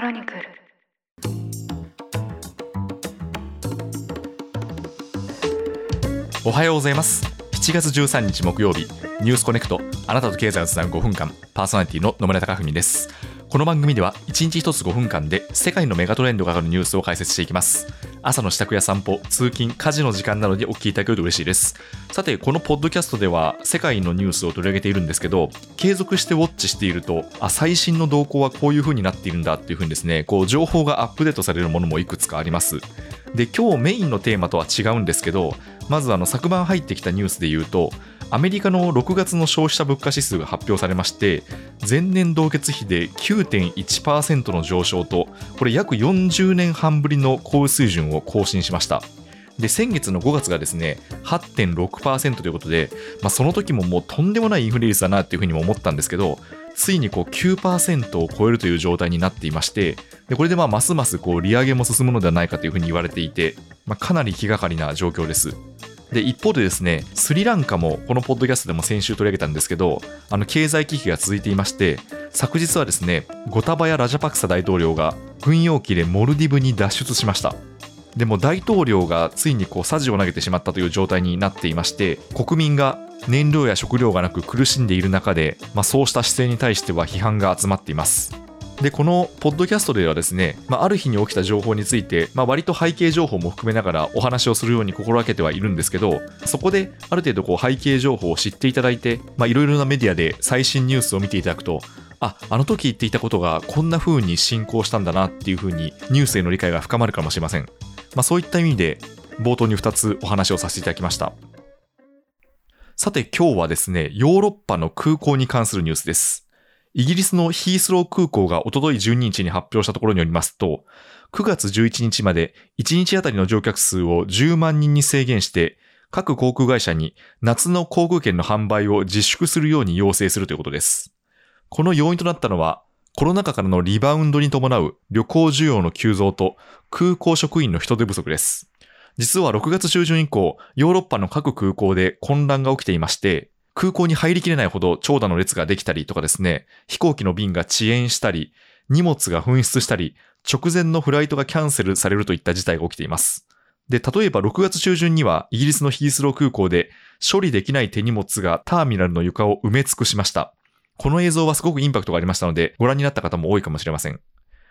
クロニクル。おはようございます。7月13日木曜日ニュースコネクトあなたと経済をつなぐ5分間パーソナリティの野村貴文です。この番組では1日1つ5分間で世界のメガトレンドが上がるニュースを解説していきます。朝の支度や散歩通勤家事の時間などにお聞きいただけると嬉しいです。さてこのポッドキャストでは世界のニュースを取り上げているんですけど継続してウォッチしているとあ最新の動向はこういう風になっているんだっていう風にですねこう情報がアップデートされるものもいくつかあります。で今日メインのテーマとは違うんですけどまずあの昨晩入ってきたニュースで言うとアメリカの6月の消費者物価指数が発表されまして前年同月比で9.1%の上昇とこれ約40年半ぶりの高水準を更新しました。で先月の5月がですね8.6%ということで、まあ、その時ももうとんでもないインフレ率だなっていうふうにも思ったんですけどついにこう9%を超えるという状態になっていましてでこれでまあますますこう利上げも進むのではないかというふうに言われていて、まあ、かなり気がかりな状況です。で一方でですねスリランカもこのポッドキャストでも先週取り上げたんですけどあの経済危機が続いていまして昨日はですねゴタバヤ・ラジャパクサ大統領が軍用機でモルディブに脱出しました。でも大統領がついにこうサジを投げてしまったという状態になっていまして国民が燃料や食料がなく苦しんでいる中で、まあ、そうした姿勢に対しては批判が集まっています。でこのポッドキャストではですね、まあ、ある日に起きた情報について、まあ、割と背景情報も含めながらお話をするように心がけてはいるんですけどそこである程度こう背景情報を知っていただいていろいろなメディアで最新ニュースを見ていただくとああの時言っていたことがこんな風に進行したんだなっていう風にニュースへの理解が深まるかもしれません、まあ、そういった意味で冒頭に2つお話をさせていただきましたさて今日はですねヨーロッパの空港に関するニュースですイギリスのヒースロー空港がおととい12日に発表したところによりますと、9月11日まで1日あたりの乗客数を10万人に制限して、各航空会社に夏の航空券の販売を自粛するように要請するということです。この要因となったのは、コロナ禍からのリバウンドに伴う旅行需要の急増と空港職員の人手不足です。実は6月中旬以降、ヨーロッパの各空港で混乱が起きていまして、空港に入りきれないほど長蛇の列ができたりとかですね、飛行機の便が遅延したり、荷物が紛失したり、直前のフライトがキャンセルされるといった事態が起きています。で、例えば6月中旬にはイギリスのヒースロー空港で処理できない手荷物がターミナルの床を埋め尽くしました。この映像はすごくインパクトがありましたので、ご覧になった方も多いかもしれません。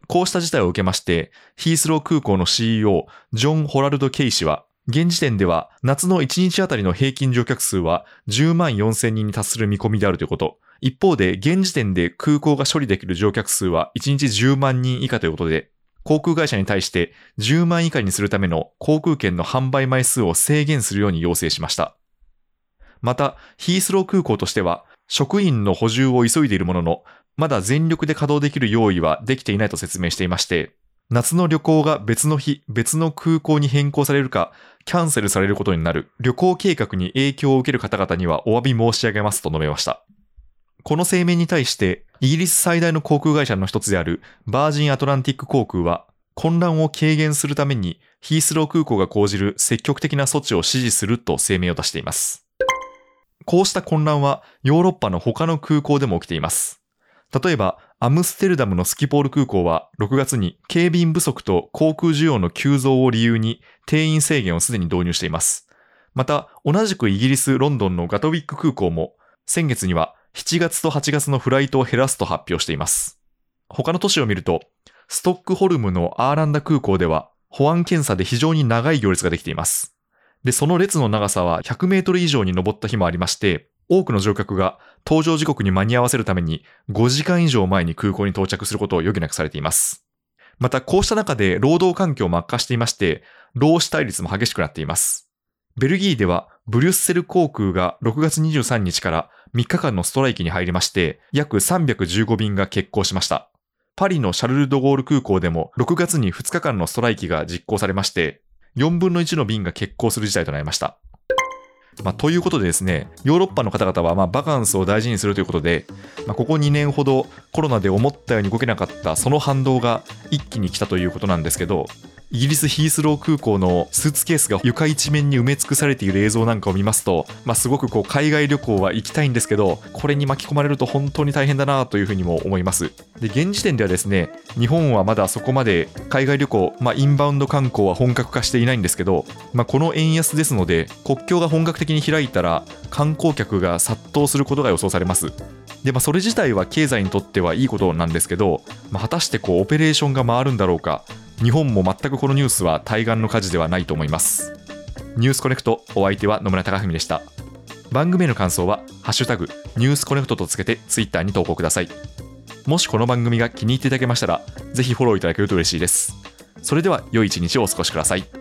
こうした事態を受けまして、ヒースロー空港の CEO、ジョン・ホラルド・ケイ氏は、現時点では夏の1日あたりの平均乗客数は10万4000人に達する見込みであるということ。一方で現時点で空港が処理できる乗客数は1日10万人以下ということで、航空会社に対して10万以下にするための航空券の販売枚数を制限するように要請しました。また、ヒースロー空港としては、職員の補充を急いでいるものの、まだ全力で稼働できる用意はできていないと説明していまして、夏の旅行が別の日、別の空港に変更されるか、キャンセルされることになる旅行計画に影響を受ける方々にはお詫び申し上げますと述べました。この声明に対して、イギリス最大の航空会社の一つであるバージンアトランティック航空は、混乱を軽減するためにヒースロー空港が講じる積極的な措置を支持すると声明を出しています。こうした混乱はヨーロッパの他の空港でも起きています。例えば、アムステルダムのスキポール空港は6月に警備員不足と航空需要の急増を理由に定員制限をすでに導入しています。また、同じくイギリス・ロンドンのガトウィック空港も先月には7月と8月のフライトを減らすと発表しています。他の都市を見ると、ストックホルムのアーランダ空港では保安検査で非常に長い行列ができています。で、その列の長さは100メートル以上に上った日もありまして、多くの乗客が搭乗時刻に間に合わせるために5時間以上前に空港に到着することを余儀なくされています。またこうした中で労働環境も悪化していまして、労使対立も激しくなっています。ベルギーではブリュッセル航空が6月23日から3日間のストライキに入りまして、約315便が欠航しました。パリのシャルル・ド・ゴール空港でも6月に2日間のストライキが実行されまして、4分の1の便が欠航する事態となりました。まあ、ということでですね、ヨーロッパの方々はまバカンスを大事にするということで、まあ、ここ2年ほどコロナで思ったように動けなかったその反動が一気に来たということなんですけど、イギリスヒースロー空港のスーツケースが床一面に埋め尽くされている映像なんかを見ますと、まあ、すごくこう海外旅行は行きたいんですけどこれに巻き込まれると本当に大変だなというふうにも思います。で現時点ではですね日本はまだそこまで海外旅行、まあ、インバウンド観光は本格化していないんですけど、まあ、この円安ですので国境が本格的に開いたら観光客が殺到することが予想されます。で、まあ、それ自体は経済にとってはいいことなんですけど、まあ、果たしてこうオペレーションが回るんだろうか日本も全くこのニュースは対岸の火事ではないと思います。ニュースコネクトお相手は野村貴文でした。番組への感想は「ハッシュタグニュースコネクト」とつけてツイッターに投稿ください。もしこの番組が気に入っていただけましたらぜひフォローいただけると嬉しいです。それでは良い一日をお過ごしください。